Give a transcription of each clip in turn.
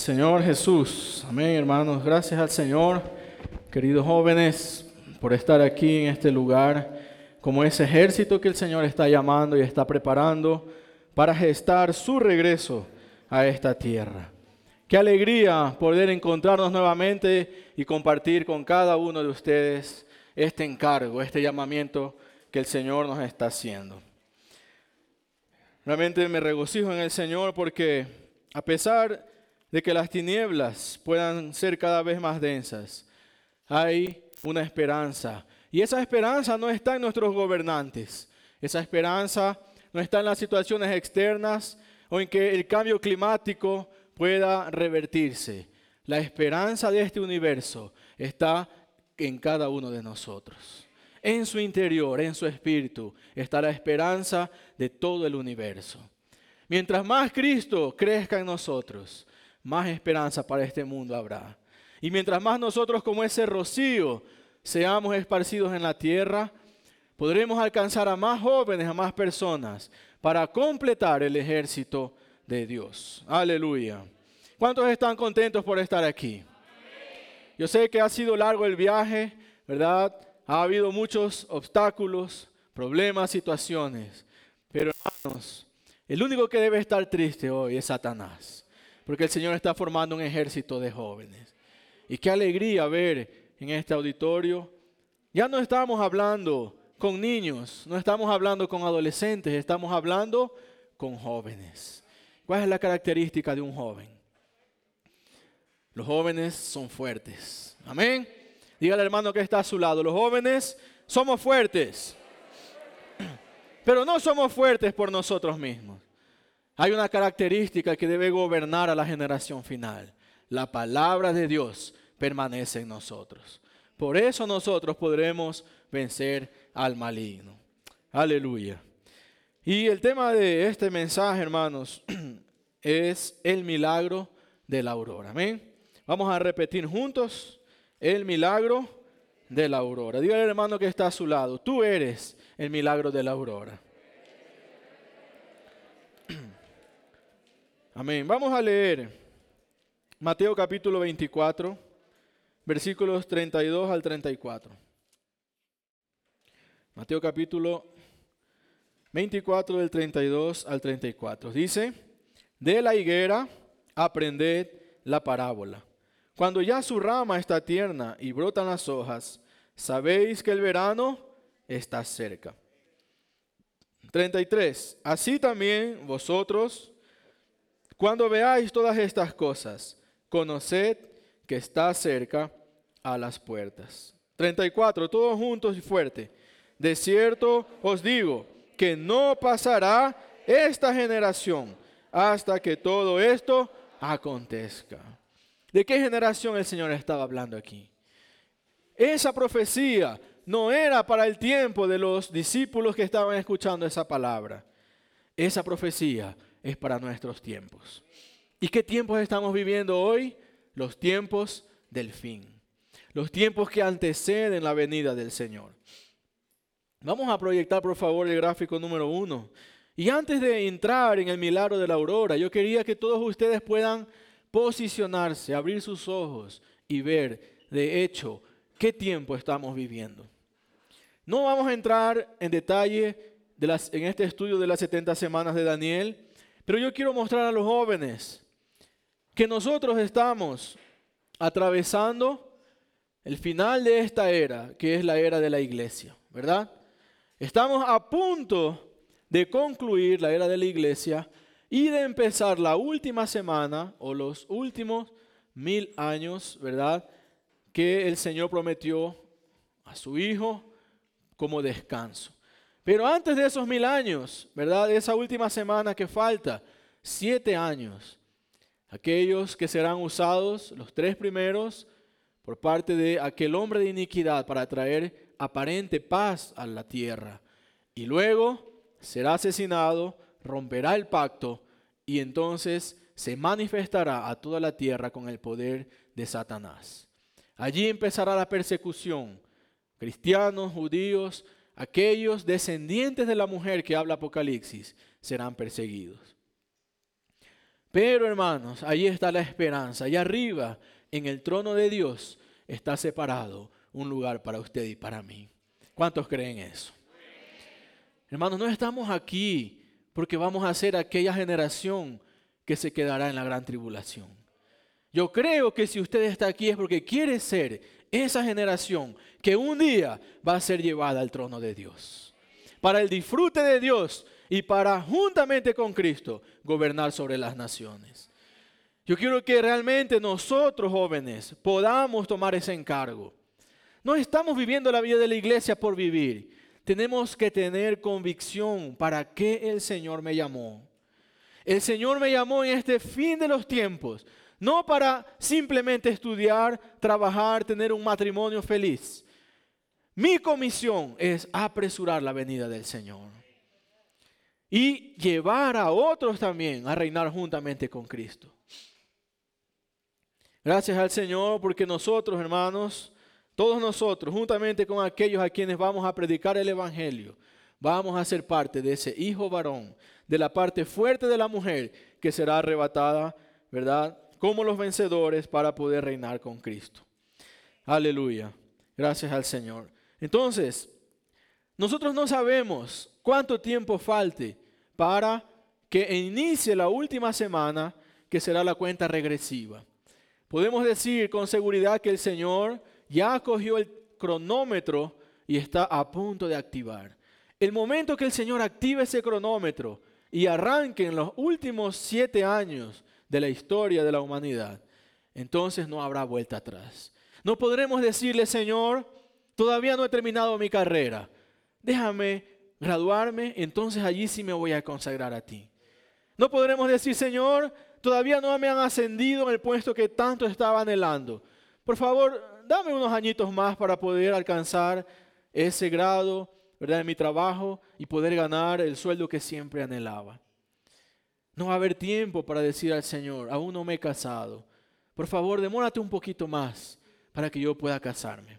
Señor Jesús. Amén, hermanos. Gracias al Señor, queridos jóvenes, por estar aquí en este lugar, como ese ejército que el Señor está llamando y está preparando para gestar su regreso a esta tierra. Qué alegría poder encontrarnos nuevamente y compartir con cada uno de ustedes este encargo, este llamamiento que el Señor nos está haciendo. Realmente me regocijo en el Señor porque a pesar de que las tinieblas puedan ser cada vez más densas, hay una esperanza. Y esa esperanza no está en nuestros gobernantes. Esa esperanza no está en las situaciones externas o en que el cambio climático pueda revertirse. La esperanza de este universo está en cada uno de nosotros. En su interior, en su espíritu, está la esperanza de todo el universo. Mientras más Cristo crezca en nosotros, más esperanza para este mundo habrá. Y mientras más nosotros como ese rocío seamos esparcidos en la tierra, podremos alcanzar a más jóvenes, a más personas, para completar el ejército de Dios. Aleluya. ¿Cuántos están contentos por estar aquí? Yo sé que ha sido largo el viaje, ¿verdad? Ha habido muchos obstáculos, problemas, situaciones. Pero hermanos, el único que debe estar triste hoy es Satanás. Porque el Señor está formando un ejército de jóvenes. Y qué alegría ver en este auditorio. Ya no estamos hablando con niños, no estamos hablando con adolescentes, estamos hablando con jóvenes. ¿Cuál es la característica de un joven? Los jóvenes son fuertes. Amén. Dígale al hermano que está a su lado, los jóvenes somos fuertes. Pero no somos fuertes por nosotros mismos. Hay una característica que debe gobernar a la generación final. La palabra de Dios permanece en nosotros. Por eso nosotros podremos vencer al maligno. Aleluya. Y el tema de este mensaje, hermanos, es el milagro de la aurora. Amén. Vamos a repetir juntos el milagro de la aurora. Dígale al hermano que está a su lado, tú eres el milagro de la aurora. Amén. Vamos a leer Mateo capítulo 24, versículos 32 al 34. Mateo capítulo 24 del 32 al 34. Dice, de la higuera aprended la parábola. Cuando ya su rama está tierna y brotan las hojas, sabéis que el verano está cerca. 33. Así también vosotros, cuando veáis todas estas cosas, conoced que está cerca a las puertas. 34. Todos juntos y fuerte. De cierto os digo que no pasará esta generación hasta que todo esto acontezca. ¿De qué generación el Señor estaba hablando aquí? Esa profecía no era para el tiempo de los discípulos que estaban escuchando esa palabra. Esa profecía es para nuestros tiempos. ¿Y qué tiempos estamos viviendo hoy? Los tiempos del fin. Los tiempos que anteceden la venida del Señor. Vamos a proyectar, por favor, el gráfico número uno. Y antes de entrar en el milagro de la aurora, yo quería que todos ustedes puedan posicionarse, abrir sus ojos y ver, de hecho, qué tiempo estamos viviendo. No vamos a entrar en detalle en este estudio de las 70 semanas de Daniel, pero yo quiero mostrar a los jóvenes que nosotros estamos atravesando el final de esta era, que es la era de la iglesia, ¿verdad? Estamos a punto de concluir la era de la iglesia y de empezar la última semana o los últimos mil años, ¿verdad? Que el Señor prometió a su Hijo como descanso. Pero antes de esos mil años, ¿verdad? Esa última semana que falta, siete años, aquellos que serán usados, los tres primeros, por parte de aquel hombre de iniquidad para traer aparente paz a la tierra. Y luego será asesinado, romperá el pacto y entonces se manifestará a toda la tierra con el poder de Satanás. Allí empezará la persecución. Cristianos, judíos, aquellos descendientes de la mujer que habla Apocalipsis serán perseguidos. Pero hermanos, ahí está la esperanza. Allá arriba, en el trono de Dios, está separado un lugar para usted y para mí. ¿Cuántos creen eso? Hermanos, no estamos aquí porque vamos a ser aquella generación que se quedará en la gran tribulación. Yo creo que si usted está aquí es porque quiere ser esa generación que un día va a ser llevada al trono de Dios. Para el disfrute de Dios y para juntamente con Cristo gobernar sobre las naciones. Yo quiero que realmente nosotros jóvenes podamos tomar ese encargo. No estamos viviendo la vida de la iglesia por vivir. Tenemos que tener convicción para qué el Señor me llamó. El Señor me llamó en este fin de los tiempos, no para simplemente estudiar, trabajar, tener un matrimonio feliz. Mi comisión es apresurar la venida del Señor y llevar a otros también a reinar juntamente con Cristo. Gracias al Señor porque nosotros, hermanos, todos nosotros, juntamente con aquellos a quienes vamos a predicar el Evangelio, vamos a ser parte de ese hijo varón, de la parte fuerte de la mujer que será arrebatada, ¿verdad? Como los vencedores para poder reinar con Cristo. Aleluya. Gracias al Señor. Entonces, nosotros no sabemos cuánto tiempo falte para que inicie la última semana, que será la cuenta regresiva. Podemos decir con seguridad que el Señor ya cogió el cronómetro y está a punto de activar. El momento que el Señor active ese cronómetro y arranque en los últimos siete años de la historia de la humanidad, entonces no habrá vuelta atrás. No podremos decirle, Señor, todavía no he terminado mi carrera. Déjame graduarme, entonces allí sí me voy a consagrar a ti. No podremos decir, Señor, todavía no me han ascendido en el puesto que tanto estaba anhelando. Por favor, dame unos añitos más para poder alcanzar ese grado, ¿verdad?, en mi trabajo y poder ganar el sueldo que siempre anhelaba. No va a haber tiempo para decir al Señor, aún no me he casado. Por favor, demórate un poquito más para que yo pueda casarme.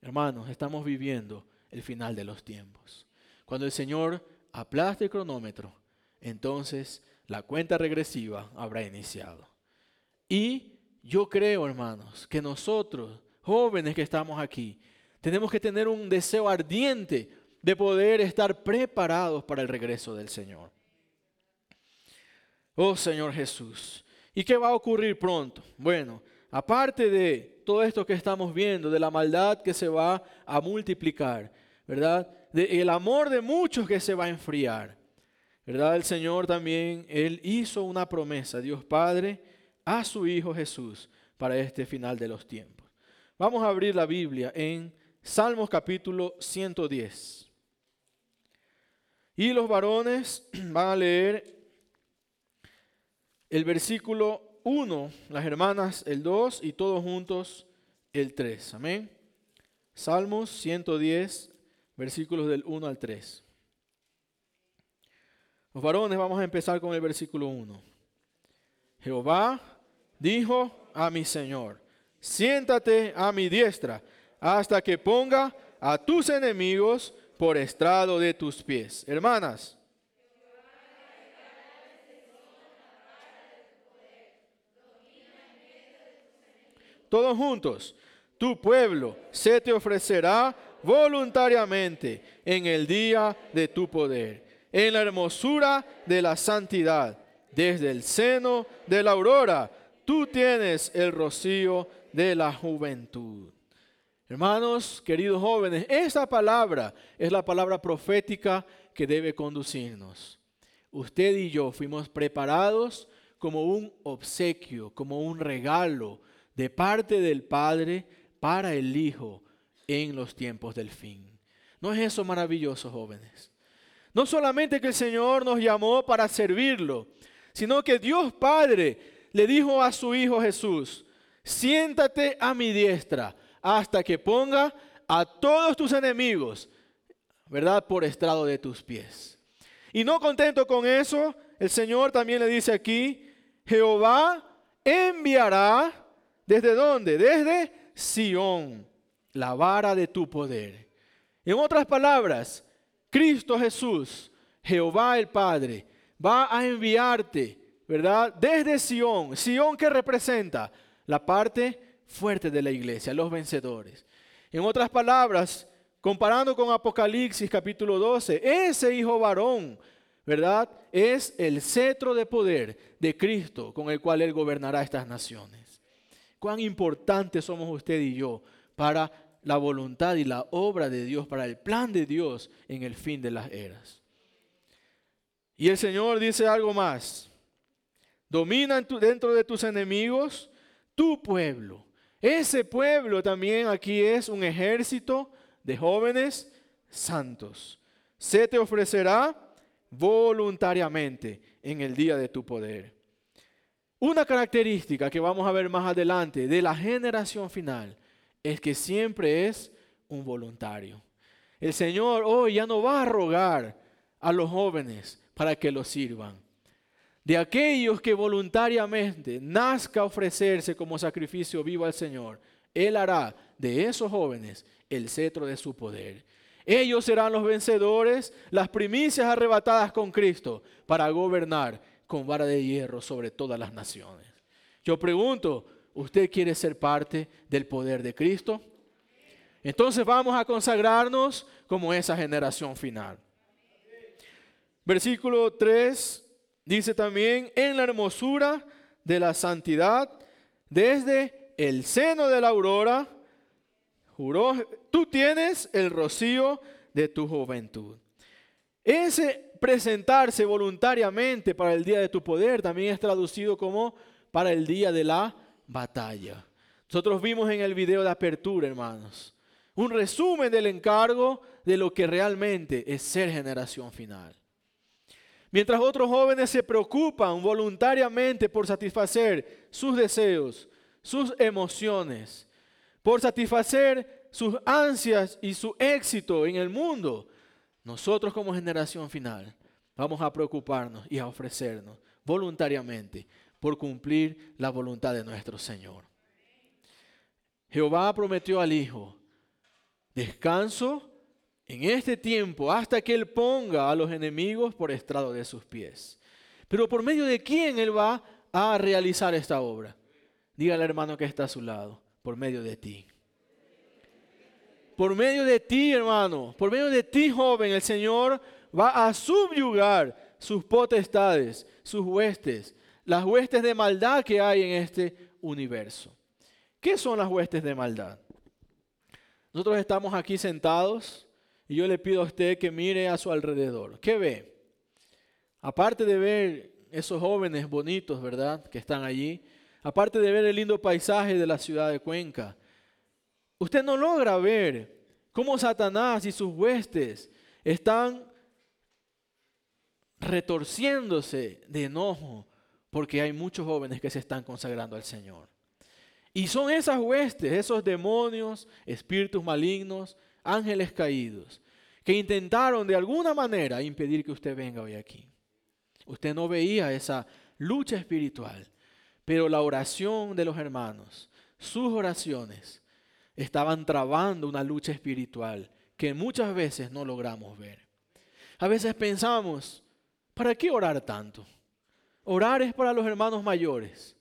Hermanos, estamos viviendo el final de los tiempos. Cuando el Señor aplaste el cronómetro, entonces la cuenta regresiva habrá iniciado. Y yo creo, hermanos, que nosotros, jóvenes que estamos aquí, tenemos que tener un deseo ardiente de poder estar preparados para el regreso del Señor. Oh Señor Jesús. ¿Y qué va a ocurrir pronto? Bueno, aparte de todo esto que estamos viendo, de la maldad que se va a multiplicar, ¿verdad? el amor de muchos que se va a enfriar. ¿Verdad? El Señor también, Él hizo una promesa, Dios Padre, a su Hijo Jesús para este final de los tiempos. Vamos a abrir la Biblia en Salmos capítulo 110. Y los varones van a leer el versículo 1, las hermanas el 2 y todos juntos el 3. Amén. Salmos 110, versículos del 1 al 3. Los varones vamos a empezar con el versículo 1. Jehová dijo a mi Señor, siéntate a mi diestra hasta que ponga a tus enemigos por estrado de tus pies. Hermanas. Todos juntos, tu pueblo se te ofrecerá voluntariamente en el día de tu poder, en la hermosura de la santidad, desde el seno de la aurora, tú tienes el rocío de la juventud. Hermanos, queridos jóvenes, esa palabra es la palabra profética que debe conducirnos. Usted y yo fuimos preparados como un obsequio, como un regalo de parte del Padre para el Hijo en los tiempos del fin. ¿No es eso maravilloso, jóvenes? No solamente que el Señor nos llamó para servirlo, sino que Dios Padre le dijo a su Hijo Jesús, siéntate a mi diestra hasta que ponga a todos tus enemigos, ¿verdad?, por estrado de tus pies. Y no contento con eso, el Señor también le dice aquí, Jehová enviará, ¿desde dónde? Desde Sión la vara de tu poder. En otras palabras, Cristo Jesús, Jehová el Padre, va a enviarte, ¿verdad? Desde Sión. Sión que representa la parte fuerte de la iglesia, los vencedores. En otras palabras, comparando con Apocalipsis capítulo 12, ese hijo varón, ¿verdad? Es el cetro de poder de Cristo con el cual Él gobernará estas naciones. Cuán importantes somos usted y yo para la voluntad y la obra de Dios, para el plan de Dios en el fin de las eras. Y el Señor dice algo más. Domina dentro de tus enemigos tu pueblo. Ese pueblo también aquí es un ejército de jóvenes santos. Se te ofrecerá voluntariamente en el día de tu poder. Una característica que vamos a ver más adelante de la generación final es que siempre es un voluntario. El Señor hoy ya no va a rogar a los jóvenes para que los sirvan. De aquellos que voluntariamente nazca ofrecerse como sacrificio vivo al Señor, Él hará de esos jóvenes el cetro de su poder. Ellos serán los vencedores, las primicias arrebatadas con Cristo para gobernar con vara de hierro sobre todas las naciones. Yo pregunto, ¿usted quiere ser parte del poder de Cristo? Entonces vamos a consagrarnos como esa generación final. Versículo 3 dice también, en la hermosura de la santidad, desde el seno de la aurora, juró, tú tienes el rocío de tu juventud. Ese presentarse voluntariamente para el día de tu poder también es traducido como para el día de la batalla. Nosotros vimos en el video de apertura, hermanos, un resumen del encargo de lo que realmente es ser generación final. Mientras otros jóvenes se preocupan voluntariamente por satisfacer sus deseos, sus emociones, por satisfacer sus ansias y su éxito en el mundo, nosotros como generación final vamos a preocuparnos y a ofrecernos voluntariamente por cumplir la voluntad de nuestro Señor. Jehová prometió al Hijo descanso en este tiempo hasta que Él ponga a los enemigos por estrado de sus pies. Pero por medio de quién Él va a realizar esta obra. Dígale al hermano que está a su lado, por medio de ti. Por medio de ti, hermano, por medio de ti, joven, el Señor va a subyugar sus potestades, sus huestes, las huestes de maldad que hay en este universo. ¿Qué son las huestes de maldad? Nosotros estamos aquí sentados y yo le pido a usted que mire a su alrededor. ¿Qué ve? Aparte de ver esos jóvenes bonitos, ¿verdad? Que están allí. Aparte de ver el lindo paisaje de la ciudad de Cuenca. Usted no logra ver cómo Satanás y sus huestes están retorciéndose de enojo porque hay muchos jóvenes que se están consagrando al Señor. Y son esas huestes, esos demonios, espíritus malignos, ángeles caídos, que intentaron de alguna manera impedir que usted venga hoy aquí. Usted no veía esa lucha espiritual, pero la oración de los hermanos, sus oraciones, estaban trabando una lucha espiritual que muchas veces no logramos ver. A veces pensamos, ¿para qué orar tanto? Orar es para los hermanos mayores.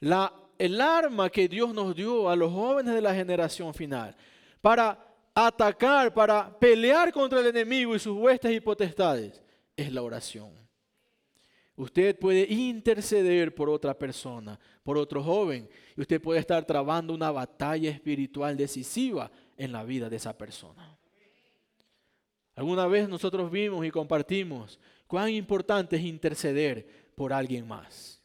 La, el arma que Dios nos dio a los jóvenes de la generación final para atacar, para pelear contra el enemigo y sus huestes y potestades, es la oración. Usted puede interceder por otra persona, por otro joven, y usted puede estar trabando una batalla espiritual decisiva en la vida de esa persona. Alguna vez nosotros vimos y compartimos cuán importante es interceder por alguien más.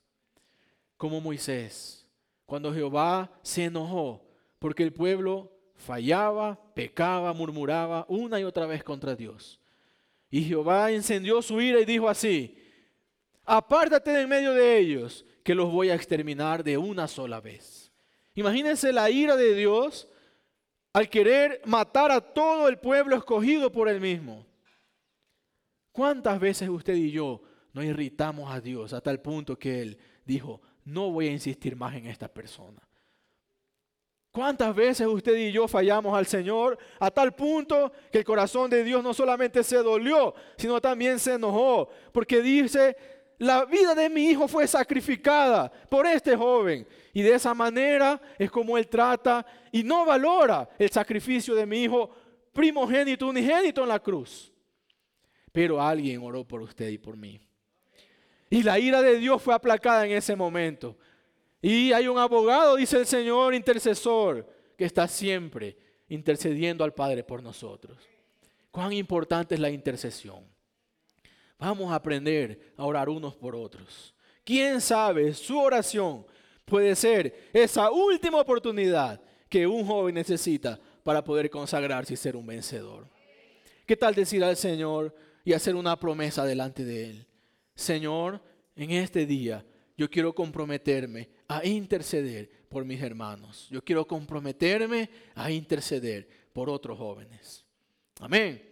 Como Moisés, cuando Jehová se enojó porque el pueblo fallaba, pecaba, murmuraba una y otra vez contra Dios. Y Jehová encendió su ira y dijo así, apártate de en medio de ellos, que los voy a exterminar de una sola vez. Imagínense la ira de Dios al querer matar a todo el pueblo escogido por él mismo. ¿Cuántas veces usted y yo nos irritamos a Dios hasta el punto que Él dijo, no voy a insistir más en esta persona? ¿Cuántas veces usted y yo fallamos al Señor a tal punto que el corazón de Dios no solamente se dolió, sino también se enojó? Porque dice la vida de mi hijo fue sacrificada por este joven. Y de esa manera es como él trata y no valora el sacrificio de mi hijo primogénito, unigénito en la cruz. Pero alguien oró por usted y por mí. Y la ira de Dios fue aplacada en ese momento. Y hay un abogado, dice el Señor, intercesor, que está siempre intercediendo al Padre por nosotros. Cuán importante es la intercesión. Vamos a aprender a orar unos por otros. ¿Quién sabe? Su oración puede ser esa última oportunidad que un joven necesita para poder consagrarse y ser un vencedor. ¿Qué tal decir al Señor y hacer una promesa delante de Él? Señor, en este día yo quiero comprometerme a interceder por mis hermanos. Yo quiero comprometerme a interceder por otros jóvenes. Amén.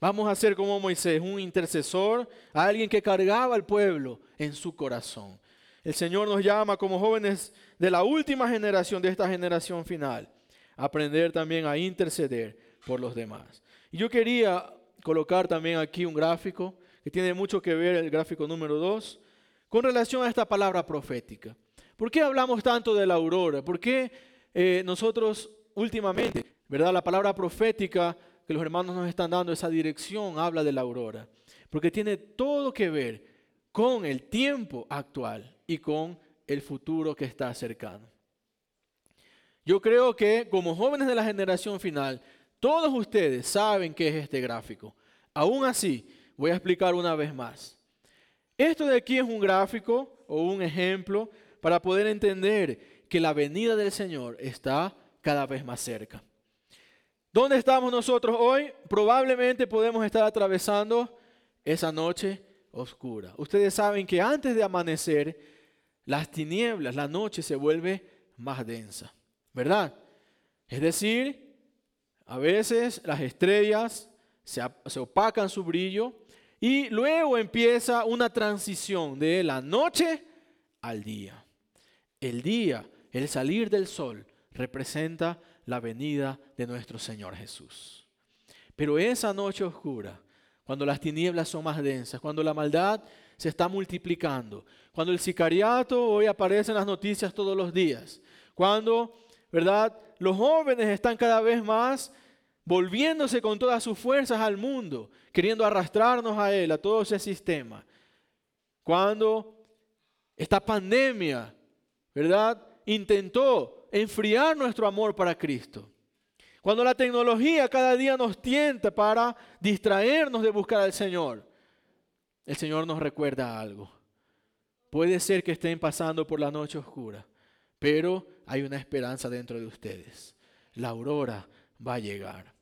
Vamos a ser como Moisés, un intercesor, alguien que cargaba al pueblo en su corazón. El Señor nos llama como jóvenes de la última generación, de esta generación final, a aprender también a interceder por los demás. Y yo quería colocar también aquí un gráfico que tiene mucho que ver, el gráfico número 2, con relación a esta palabra profética. ¿Por qué hablamos tanto de la aurora? ¿Por qué eh, nosotros últimamente, verdad, la palabra profética que los hermanos nos están dando, esa dirección, habla de la aurora? Porque tiene todo que ver con el tiempo actual y con el futuro que está cercano. Yo creo que como jóvenes de la generación final, todos ustedes saben qué es este gráfico. Aún así, voy a explicar una vez más. Esto de aquí es un gráfico o un ejemplo para poder entender que la venida del Señor está cada vez más cerca. ¿Dónde estamos nosotros hoy? Probablemente podemos estar atravesando esa noche oscura. Ustedes saben que antes de amanecer, las tinieblas, la noche se vuelve más densa, ¿verdad? Es decir, a veces las estrellas se, se opacan su brillo y luego empieza una transición de la noche al día. El día, el salir del sol, representa la venida de nuestro Señor Jesús. Pero esa noche oscura, cuando las tinieblas son más densas, cuando la maldad se está multiplicando, cuando el sicariato hoy aparece en las noticias todos los días, cuando, ¿verdad? Los jóvenes están cada vez más volviéndose con todas sus fuerzas al mundo, queriendo arrastrarnos a él, a todo ese sistema. Cuando esta pandemia, ¿verdad? Intentó enfriar nuestro amor para Cristo. Cuando la tecnología cada día nos tienta para distraernos de buscar al Señor, el Señor nos recuerda algo. Puede ser que estén pasando por la noche oscura, pero hay una esperanza dentro de ustedes. La aurora va a llegar.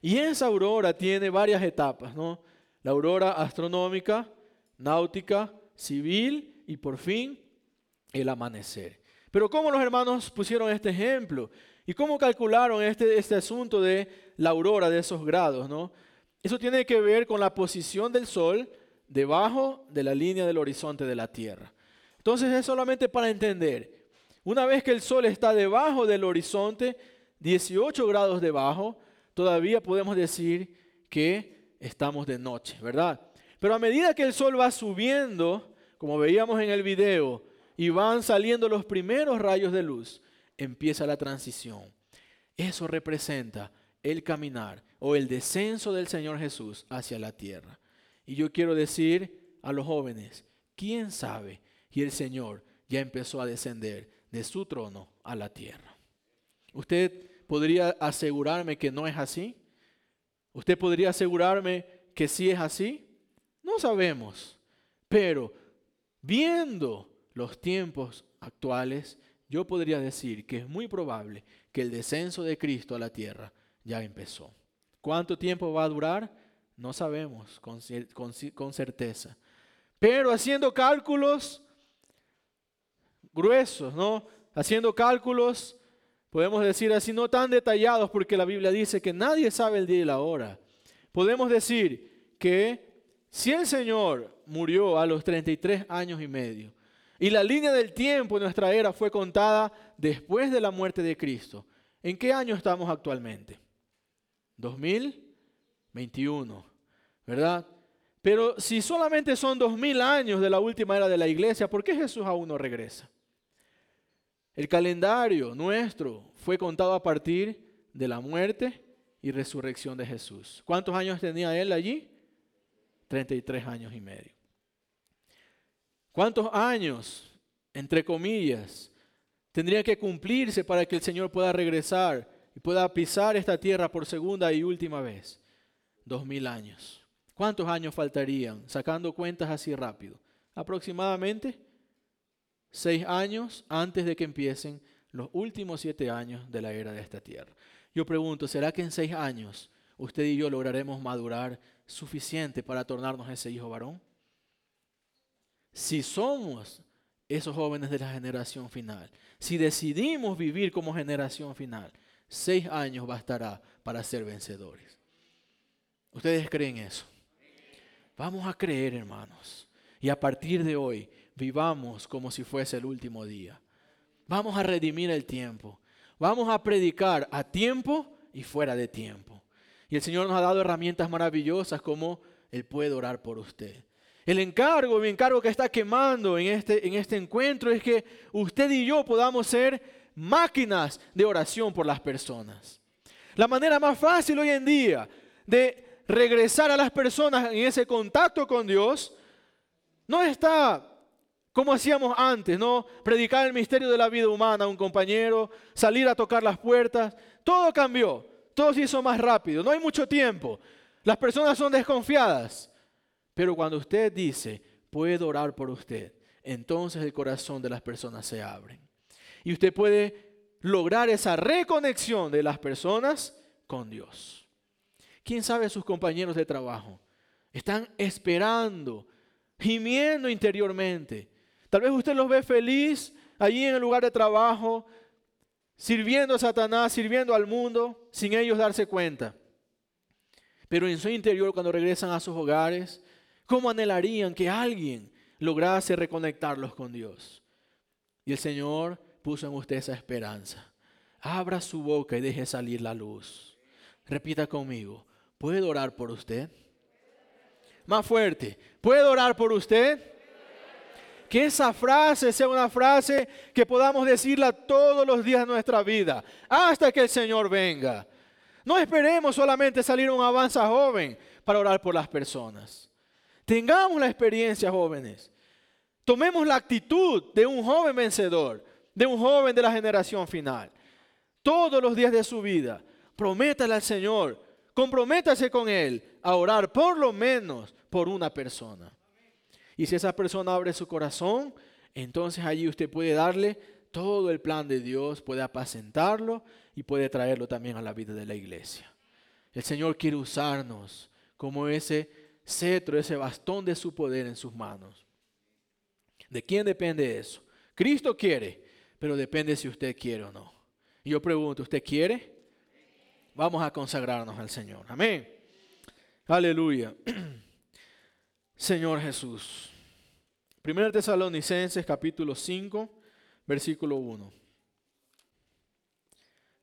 Y esa aurora tiene varias etapas, ¿no? La aurora astronómica, náutica, civil y por fin el amanecer. Pero ¿cómo los hermanos pusieron este ejemplo? ¿Y cómo calcularon este, este asunto de la aurora, de esos grados? ¿no? Eso tiene que ver con la posición del sol debajo de la línea del horizonte de la Tierra. Entonces es solamente para entender, una vez que el sol está debajo del horizonte, 18 grados debajo, todavía podemos decir que estamos de noche, ¿verdad? Pero a medida que el sol va subiendo, como veíamos en el video, y van saliendo los primeros rayos de luz, empieza la transición. Eso representa el caminar o el descenso del Señor Jesús hacia la tierra. Y yo quiero decir a los jóvenes, ¿quién sabe? Y el Señor ya empezó a descender de su trono a la tierra. ¿Usted podría asegurarme que no es así? ¿Usted podría asegurarme que sí es así? No sabemos. Pero viendo los tiempos actuales, yo podría decir que es muy probable que el descenso de Cristo a la tierra ya empezó. ¿Cuánto tiempo va a durar? No sabemos con, certeza. Pero haciendo cálculos gruesos, ¿no? Haciendo cálculos, podemos decir así, no tan detallados, porque la Biblia dice que nadie sabe el día y la hora. Podemos decir que si el Señor murió a los 33 años y medio, y la línea del tiempo en nuestra era fue contada después de la muerte de Cristo. ¿En qué año estamos actualmente? 2021, ¿verdad? Pero si solamente son dos mil años de la última era de la iglesia, ¿por qué Jesús aún no regresa? El calendario nuestro fue contado a partir de la muerte y resurrección de Jesús. ¿Cuántos años tenía él allí? 33 años y medio. ¿Cuántos años, entre comillas, tendría que cumplirse para que el Señor pueda regresar y pueda pisar esta tierra por segunda y última vez? Dos mil años. ¿Cuántos años faltarían? Sacando cuentas así rápido. Aproximadamente seis años antes de que empiecen los últimos siete años de la era de esta tierra. Yo pregunto, ¿será que en seis años usted y yo lograremos madurar suficiente para tornarnos ese hijo varón? Si somos esos jóvenes de la generación final, si decidimos vivir como generación final, seis años bastará para ser vencedores. ¿Ustedes creen eso? Vamos a creer, hermanos. Y a partir de hoy, vivamos como si fuese el último día. Vamos a redimir el tiempo. Vamos a predicar a tiempo y fuera de tiempo. Y el Señor nos ha dado herramientas maravillosas como Él puede orar por usted. El encargo, mi encargo que está quemando en este, en este encuentro es que usted y yo podamos ser máquinas de oración por las personas. La manera más fácil hoy en día de regresar a las personas en ese contacto con Dios no está como hacíamos antes, ¿no? Predicar el misterio de la vida humana a un compañero, salir a tocar las puertas. Todo cambió, todo se hizo más rápido, no hay mucho tiempo. Las personas son desconfiadas. Pero cuando usted dice, puedo orar por usted, entonces el corazón de las personas se abre. Y usted puede lograr esa reconexión de las personas con Dios. ¿Quién sabe sus compañeros de trabajo? Están esperando, gimiendo interiormente Tal vez usted los ve feliz allí en el lugar de trabajo, sirviendo a Satanás, sirviendo al mundo, sin ellos darse cuenta. Pero en su interior, cuando regresan a sus hogares, ¿cómo anhelarían que alguien lograse reconectarlos con Dios? Y el Señor puso en usted esa esperanza. Abra su boca y deje salir la luz. Repita conmigo, ¿puedo orar por usted? Más fuerte, ¿puedo orar por usted? Que esa frase sea una frase que podamos decirla todos los días de nuestra vida, hasta que el Señor venga. No esperemos solamente salir un avanza joven para orar por las personas. Tengamos la experiencia, jóvenes. Tomemos la actitud de un joven vencedor, de un joven de la generación final. Todos los días de su vida, prométale al Señor, comprométase con Él a orar por lo menos por una persona. Y si esa persona abre su corazón, entonces allí usted puede darle todo el plan de Dios, puede apacentarlo y puede traerlo también a la vida de la iglesia. El Señor quiere usarnos como ese cetro, ese bastón de su poder en sus manos. ¿De quién depende eso? Cristo quiere, pero depende si usted quiere o no. Y yo pregunto, ¿usted quiere? Vamos a consagrarnos al Señor. Amén. Aleluya. Señor Jesús. Primera Tesalonicenses capítulo 5, versículo 1.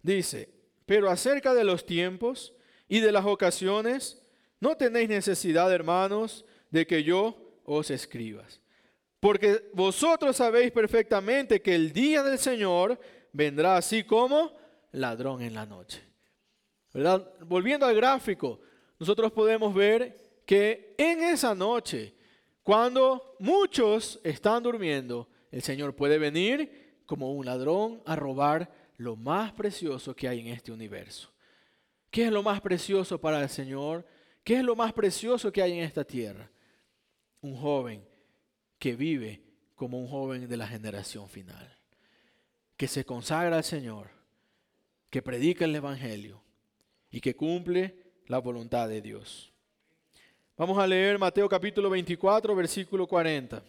Dice, pero acerca de los tiempos y de las ocasiones, no tenéis necesidad, hermanos, de que yo os escribas. Porque vosotros sabéis perfectamente que el día del Señor vendrá así como ladrón en la noche. Volviendo al gráfico, nosotros podemos ver que en esa noche, cuando muchos están durmiendo, el Señor puede venir como un ladrón a robar lo más precioso que hay en este universo. ¿Qué es lo más precioso para el Señor? ¿Qué es lo más precioso que hay en esta tierra? Un joven que vive como un joven de la generación final, que se consagra al Señor, que predica el Evangelio y que cumple la voluntad de Dios. Vamos a leer Mateo capítulo 24, versículo 40.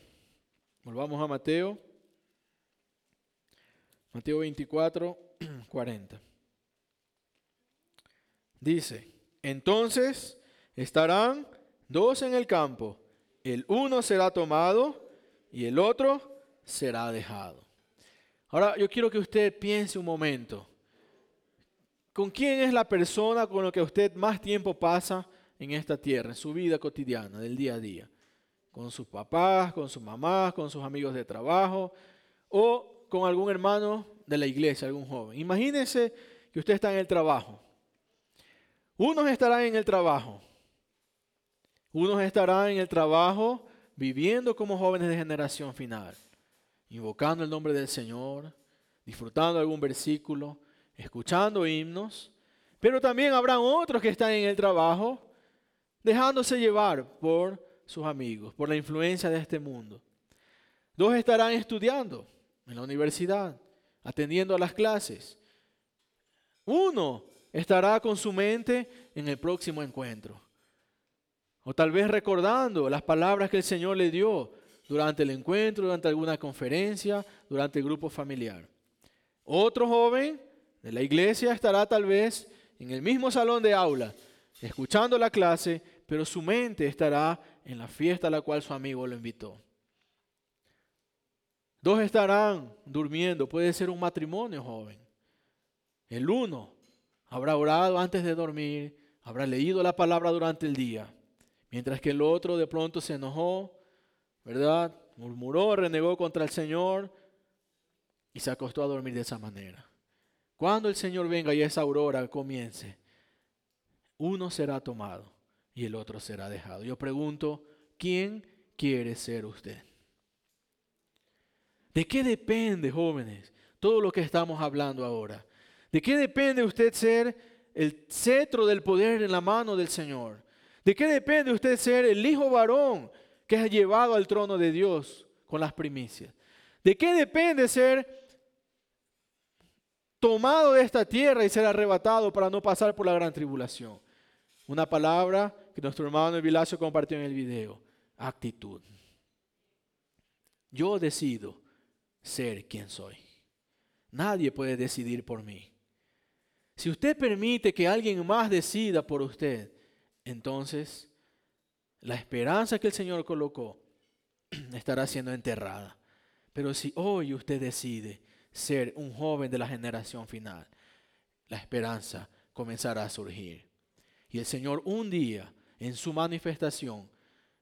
Volvamos a Mateo. Mateo 24, 40. Dice, entonces estarán dos en el campo, el uno será tomado y el otro será dejado. Ahora yo quiero que usted piense un momento. ¿Con quién es la persona con la que usted más tiempo pasa en esta tierra, en su vida cotidiana, del día a día, con sus papás, con sus mamás, con sus amigos de trabajo o con algún hermano de la iglesia, algún joven. Imagínense que usted está en el trabajo. Unos estarán en el trabajo. Unos estarán en el trabajo viviendo como jóvenes de generación final, invocando el nombre del Señor, disfrutando algún versículo, escuchando himnos, pero también habrán otros que están en el trabajo dejándose llevar por sus amigos, por la influencia de este mundo. Dos estarán estudiando en la universidad, atendiendo a las clases. Uno estará con su mente en el próximo encuentro. O tal vez recordando las palabras que el Señor le dio durante el encuentro, durante alguna conferencia, durante el grupo familiar. Otro joven de la iglesia estará tal vez en el mismo salón de aula, escuchando la clase, pero su mente estará en la fiesta a la cual su amigo lo invitó. Dos estarán durmiendo, puede ser un matrimonio joven. El uno habrá orado antes de dormir, habrá leído la palabra durante el día, mientras que el otro de pronto se enojó, ¿verdad? Murmuró, renegó contra el Señor y se acostó a dormir de esa manera. Cuando el Señor venga y esa aurora comience, uno será tomado y el otro será dejado. Yo pregunto, ¿quién quiere ser usted? ¿De qué depende, jóvenes, todo lo que estamos hablando ahora? ¿De qué depende usted ser el cetro del poder en la mano del Señor? ¿De qué depende usted ser el hijo varón que ha llevado al trono de Dios con las primicias? ¿De qué depende ser tomado de esta tierra y ser arrebatado para no pasar por la gran tribulación? Una palabra que nuestro hermano Vilacio compartió en el video. Actitud. Yo decido ser quien soy. Nadie puede decidir por mí. Si usted permite que alguien más decida por usted, entonces la esperanza que el Señor colocó estará siendo enterrada. Pero si hoy usted decide ser un joven de la generación final, la esperanza comenzará a surgir. Y el Señor un día, en su manifestación,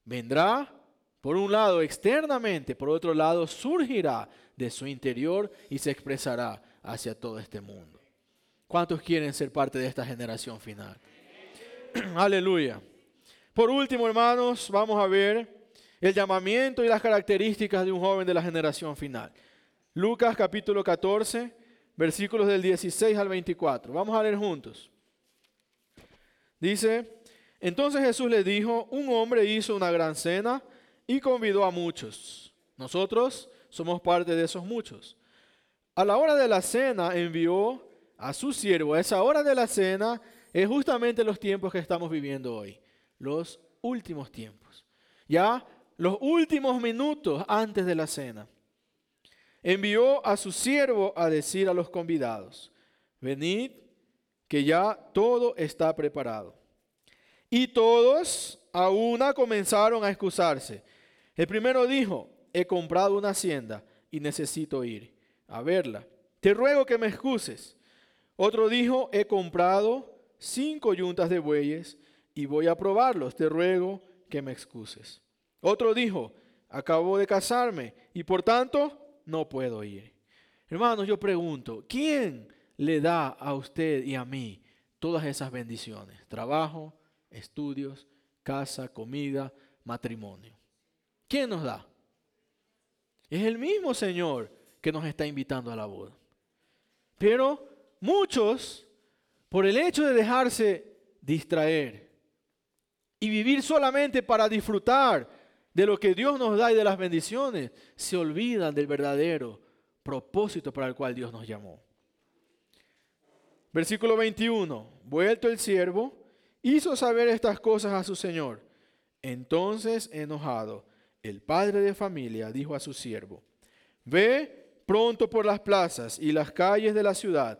vendrá, por un lado, externamente, por otro lado, surgirá de su interior y se expresará hacia todo este mundo. ¿Cuántos quieren ser parte de esta generación final? Aleluya. Por último, hermanos, vamos a ver el llamamiento y las características de un joven de la generación final. Lucas capítulo 14, versículos del 16 al 24. Vamos a leer juntos. Dice, entonces Jesús le dijo, un hombre hizo una gran cena y convidó a muchos. Nosotros somos parte de esos muchos. A la hora de la cena envió a su siervo. A esa hora de la cena es justamente los tiempos que estamos viviendo hoy, los últimos tiempos. Ya los últimos minutos antes de la cena. Envió a su siervo a decir a los convidados, venid, que ya todo está preparado. Y todos a una comenzaron a excusarse. El primero dijo, he comprado una hacienda y necesito ir a verla. Te ruego que me excuses. Otro dijo, he comprado cinco yuntas de bueyes y voy a probarlos. Te ruego que me excuses. Otro dijo, acabo de casarme y por tanto no puedo ir. Hermanos, yo pregunto, ¿quién le da a usted y a mí todas esas bendiciones? Trabajo, estudios, casa, comida, matrimonio. ¿Quién nos da? Es el mismo Señor que nos está invitando a la boda. Pero muchos, por el hecho de dejarse distraer y vivir solamente para disfrutar de lo que Dios nos da y de las bendiciones, se olvidan del verdadero propósito para el cual Dios nos llamó. Versículo 21. Vuelto el siervo, hizo saber estas cosas a su señor. Entonces, enojado, el padre de familia dijo a su siervo, ve pronto por las plazas y las calles de la ciudad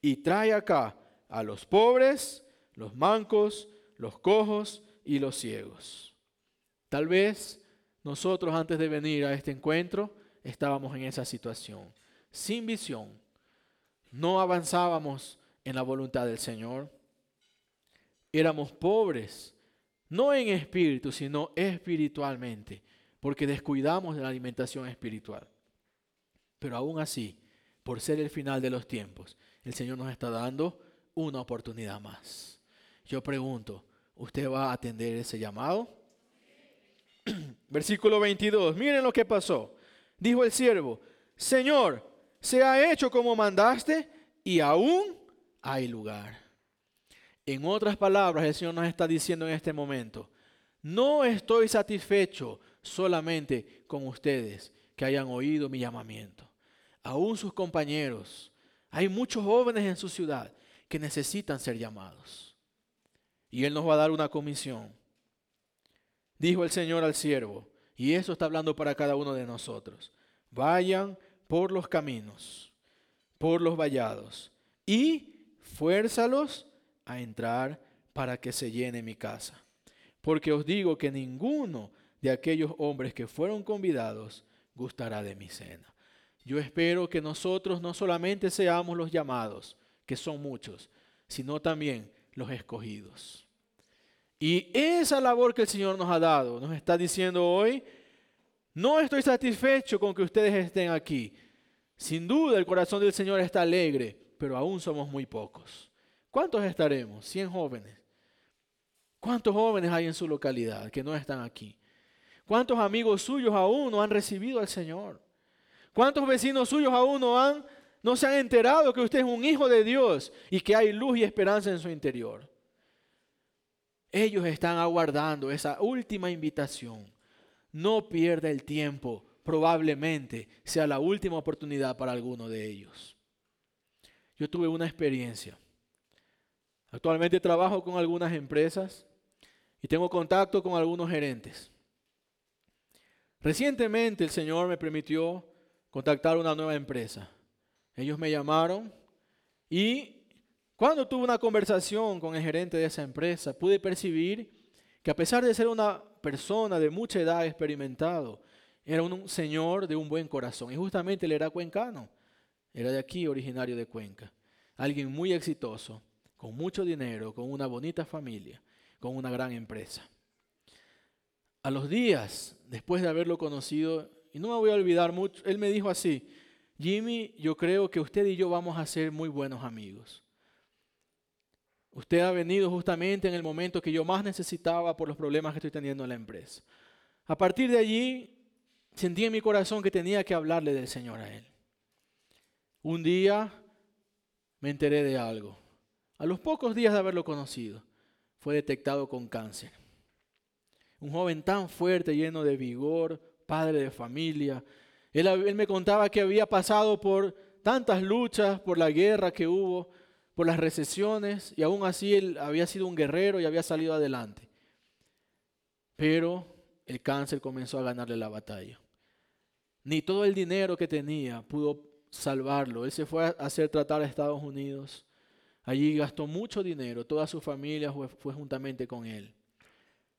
y trae acá a los pobres, los mancos, los cojos y los ciegos. Tal vez nosotros antes de venir a este encuentro estábamos en esa situación, sin visión. No avanzábamos en la voluntad del Señor. Éramos pobres no en espíritu, sino espiritualmente, porque descuidamos de la alimentación espiritual. Pero aún así, por ser el final de los tiempos, el Señor nos está dando una oportunidad más. Yo pregunto, ¿usted va a atender ese llamado? Versículo 22, miren lo que pasó. Dijo el siervo, Señor, se ha hecho como mandaste y aún hay lugar. En otras palabras, el Señor nos está diciendo en este momento, no estoy satisfecho solamente con ustedes que hayan oído mi llamamiento. Aún sus compañeros, hay muchos jóvenes en su ciudad que necesitan ser llamados. Y Él nos va a dar una comisión. Dijo el Señor al siervo, y eso está hablando para cada uno de nosotros. Vayan por los caminos, por los vallados, y fuérzalos a entrar para que se llene mi casa. Porque os digo que ninguno de aquellos hombres que fueron convidados gustará de mi cena. Yo espero que nosotros no solamente seamos los llamados, que son muchos, sino también los escogidos. Y esa labor que el Señor nos ha dado, nos está diciendo hoy, no estoy satisfecho con que ustedes estén aquí. Sin duda el corazón del Señor está alegre, pero aún somos muy pocos. ¿Cuántos estaremos? 100 jóvenes. ¿Cuántos jóvenes hay en su localidad que no están aquí? ¿Cuántos amigos suyos aún no han recibido al Señor? ¿Cuántos vecinos suyos aún no, han, no se han enterado que usted es un hijo de Dios y que hay luz y esperanza en su interior? Ellos están aguardando esa última invitación. No pierda el tiempo, probablemente sea la última oportunidad para alguno de ellos. Yo tuve una experiencia. Actualmente trabajo con algunas empresas y tengo contacto con algunos gerentes. Recientemente el Señor me permitió contactar una nueva empresa. Ellos me llamaron y cuando tuve una conversación con el gerente de esa empresa, pude percibir que a pesar de ser una persona de mucha edad experimentado, era un señor de un buen corazón. Y justamente él era cuencano, era de aquí, originario de Cuenca. Alguien muy exitoso, con mucho dinero, con una bonita familia, con una gran empresa. A los días, después de haberlo conocido, y no me voy a olvidar mucho, él me dijo así, Jimmy, yo creo que usted y yo vamos a ser muy buenos amigos. Usted ha venido justamente en el momento que yo más necesitaba por los problemas que estoy teniendo en la empresa. A partir de allí, sentí en mi corazón que tenía que hablarle del Señor a él. Un día me enteré de algo. A los pocos días de haberlo conocido, fue detectado con cáncer. Un joven tan fuerte, lleno de vigor, padre de familia. Él, me contaba que había pasado por tantas luchas, por la guerra que hubo, por las recesiones, y aún así él había sido un guerrero y había salido adelante. Pero el cáncer comenzó a ganarle la batalla. Ni todo el dinero que tenía pudo salvarlo. Él se fue a hacer tratar a Estados Unidos. Allí gastó mucho dinero, toda su familia fue, juntamente con él.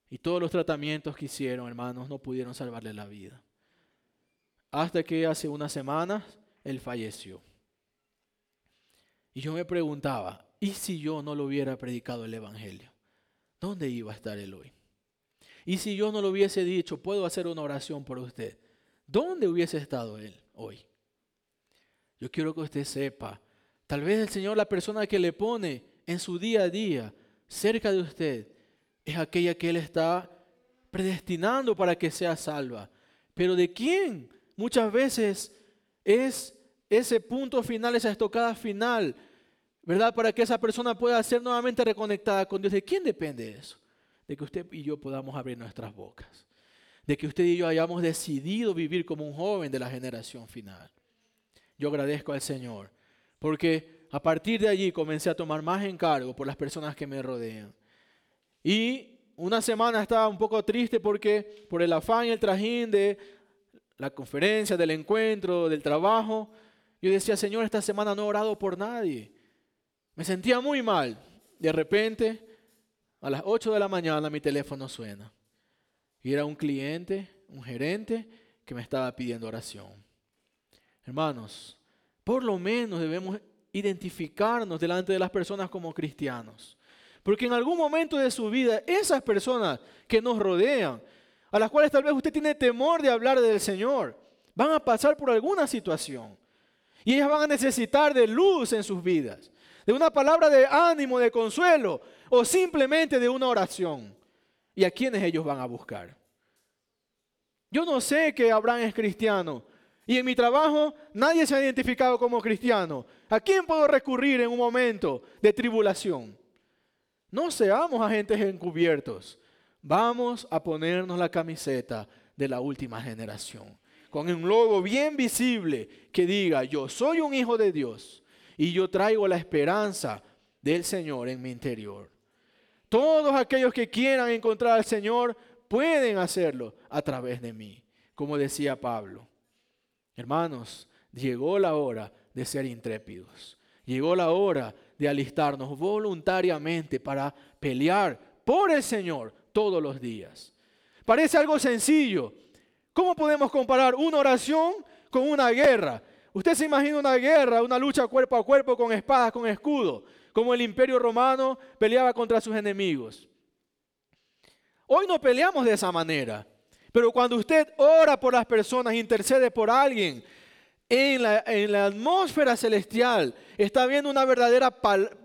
Y todos los tratamientos que hicieron, hermanos, no pudieron salvarle la vida. Hasta que hace unas semanas él falleció. Y yo me preguntaba, ¿y si yo no lo hubiera predicado el Evangelio? ¿Dónde iba a estar él hoy? Y si yo no lo hubiese dicho, puedo hacer una oración por usted, ¿dónde hubiese estado él hoy? Yo quiero que usted sepa Tal vez el Señor, la persona que le pone en su día a día cerca de usted, es aquella que Él está predestinando para que sea salva. Pero ¿de quién? Muchas veces es ese punto final, esa estocada final, ¿verdad? Para que esa persona pueda ser nuevamente reconectada con Dios. ¿De quién depende eso? De que usted y yo podamos abrir nuestras bocas. De que usted y yo hayamos decidido vivir como un joven de la generación final. Yo agradezco al Señor porque a partir de allí comencé a tomar más encargo por las personas que me rodean. Y una semana estaba un poco triste porque por el afán y el trajín de la conferencia, del encuentro, del trabajo, yo decía, Señor, esta semana no he orado por nadie. Me sentía muy mal. De repente, a las 8 de la mañana mi teléfono suena. Y era un cliente, un gerente que me estaba pidiendo oración. Hermanos, por lo menos debemos identificarnos delante de las personas como cristianos. Porque en algún momento de su vida, esas personas que nos rodean, a las cuales tal vez usted tiene temor de hablar del Señor, van a pasar por alguna situación. Y ellas van a necesitar de luz en sus vidas, de una palabra de ánimo, de consuelo, o simplemente de una oración. ¿Y a quiénes ellos van a buscar? Yo no sé que Abraham es cristiano, y en mi trabajo nadie se ha identificado como cristiano. ¿A quién puedo recurrir en un momento de tribulación? No seamos agentes encubiertos. Vamos a ponernos la camiseta de la última generación, con un logo bien visible que diga, yo soy un hijo de Dios y yo traigo la esperanza del Señor en mi interior. Todos aquellos que quieran encontrar al Señor pueden hacerlo a través de mí, como decía Pablo. Hermanos, llegó la hora de ser intrépidos. Llegó la hora de alistarnos voluntariamente para pelear por el Señor todos los días. Parece algo sencillo. ¿Cómo podemos comparar una oración con una guerra? Usted se imagina una guerra, una lucha cuerpo a cuerpo con espadas, con escudo, como el imperio romano peleaba contra sus enemigos. Hoy no peleamos de esa manera, pero cuando usted ora por las personas, intercede por alguien, en la, en la atmósfera celestial está habiendo una verdadera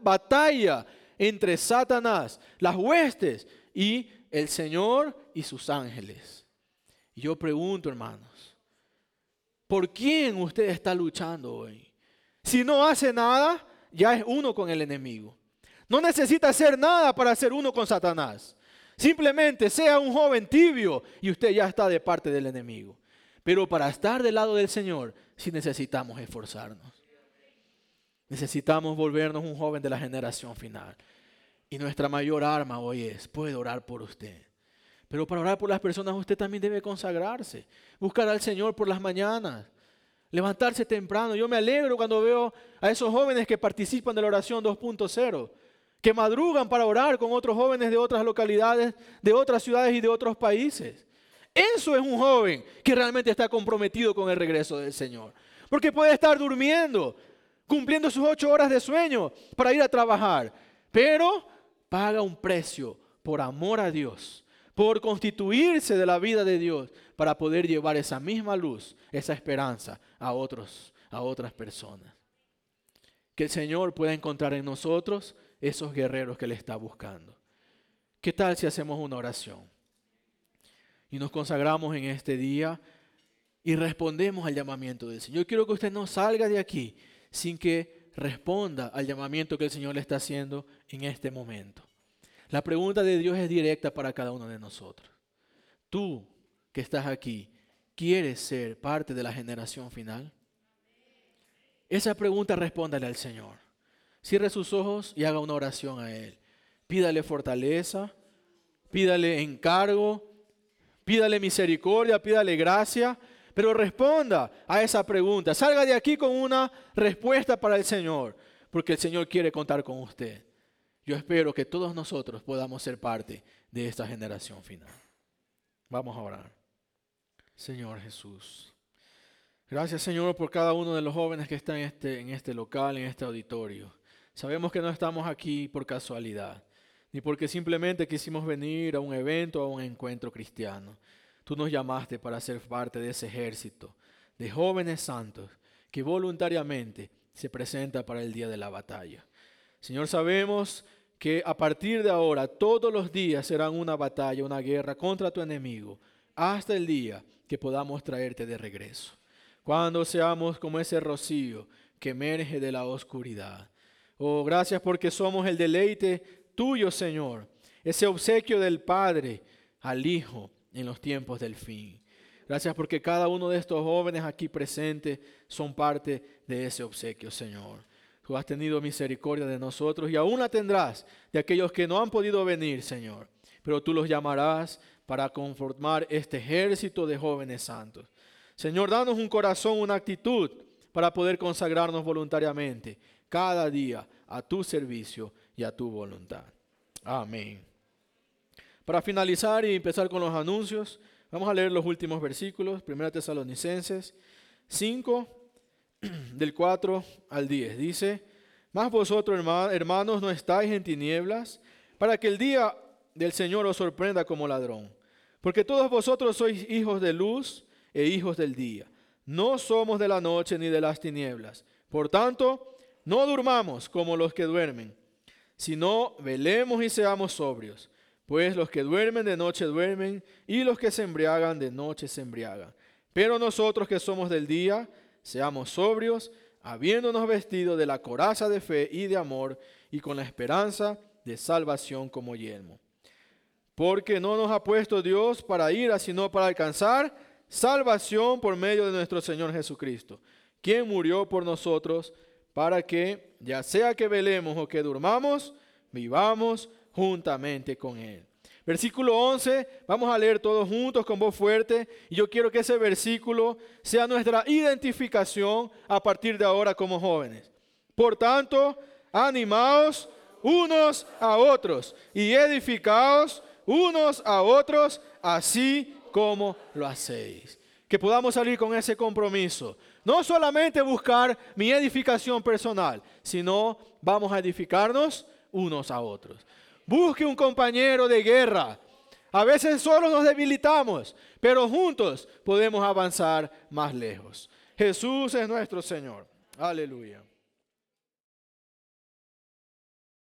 batalla entre Satanás, las huestes y el Señor y sus ángeles. yo pregunto, hermanos, ¿por quién usted está luchando hoy? Si no hace nada, ya es uno con el enemigo. No necesita hacer nada para ser uno con Satanás. Simplemente sea un joven tibio y usted ya está de parte del enemigo. Pero para estar del lado del Señor, sí necesitamos esforzarnos. Necesitamos volvernos un joven de la generación final. Y nuestra mayor arma hoy es, puede orar por usted. Pero para orar por las personas usted también debe consagrarse. Buscar al Señor por las mañanas. Levantarse temprano. Yo me alegro cuando veo a esos jóvenes que participan de la oración 2.0 que madrugan para orar con otros jóvenes de otras localidades, de otras ciudades y de otros países. Eso es un joven que realmente está comprometido con el regreso del Señor. Porque puede estar durmiendo, cumpliendo sus ocho horas de sueño para ir a trabajar, pero paga un precio por amor a Dios, por constituirse de la vida de Dios, para poder llevar esa misma luz, esa esperanza a otros, a otras personas. Que el Señor pueda encontrar en nosotros esos guerreros que le está buscando. ¿Qué tal si hacemos una oración? Y nos consagramos en este día y respondemos al llamamiento del Señor. Yo quiero que usted no salga de aquí sin que responda al llamamiento que el Señor le está haciendo en este momento. La pregunta de Dios es directa para cada uno de nosotros. Tú que estás aquí, ¿quieres ser parte de la generación final? Esa pregunta respóndale al Señor. Cierre sus ojos y haga una oración a Él. Pídale fortaleza, pídale encargo, pídale misericordia, pídale gracia, pero responda a esa pregunta. Salga de aquí con una respuesta para el Señor, porque el Señor quiere contar con usted. Yo espero que todos nosotros podamos ser parte de esta generación final. Vamos a orar. Señor Jesús. Gracias Señor por cada uno de los jóvenes que están en este, en este local, en este auditorio. Sabemos que no estamos aquí por casualidad, ni porque simplemente quisimos venir a un evento o a un encuentro cristiano. Tú nos llamaste para ser parte de ese ejército de jóvenes santos que voluntariamente se presenta para el día de la batalla. Señor, sabemos que a partir de ahora todos los días serán una batalla, una guerra contra tu enemigo, hasta el día que podamos traerte de regreso. Cuando seamos como ese rocío que emerge de la oscuridad Oh, gracias porque somos el deleite tuyo, Señor. Ese obsequio del Padre al Hijo en los tiempos del fin. Gracias porque cada uno de estos jóvenes aquí presentes son parte de ese obsequio, Señor. Tú has tenido misericordia de nosotros y aún la tendrás de aquellos que no han podido venir, Señor. Pero tú los llamarás para conformar este ejército de jóvenes santos. Señor, danos un corazón, una actitud para poder consagrarnos voluntariamente cada día a tu servicio y a tu voluntad. Amén. Para finalizar y empezar con los anuncios, vamos a leer los últimos versículos, 1 Tesalonicenses 5, del 4 al 10. Dice, más vosotros hermanos no estáis en tinieblas para que el día del Señor os sorprenda como ladrón. Porque todos vosotros sois hijos de luz e hijos del día. No somos de la noche ni de las tinieblas. Por tanto, no durmamos como los que duermen, sino velemos y seamos sobrios. Pues los que duermen de noche duermen, y los que se embriagan de noche se embriagan. Pero nosotros que somos del día, seamos sobrios, habiéndonos vestido de la coraza de fe y de amor, y con la esperanza de salvación como yelmo. Porque no nos ha puesto Dios para ir, sino para alcanzar salvación por medio de nuestro Señor Jesucristo, quien murió por nosotros para que, ya sea que velemos o que durmamos, vivamos juntamente con Él. Versículo 11, vamos a leer todos juntos con voz fuerte. Y yo quiero que ese versículo sea nuestra identificación a partir de ahora como jóvenes. Por tanto, animaos unos a otros y edificaos unos a otros, así como lo hacéis. Que podamos salir con ese compromiso. No solamente buscar mi edificación personal, sino vamos a edificarnos unos a otros. Busque un compañero de guerra. A veces solo nos debilitamos, pero juntos podemos avanzar más lejos. Jesús es nuestro Señor. Aleluya.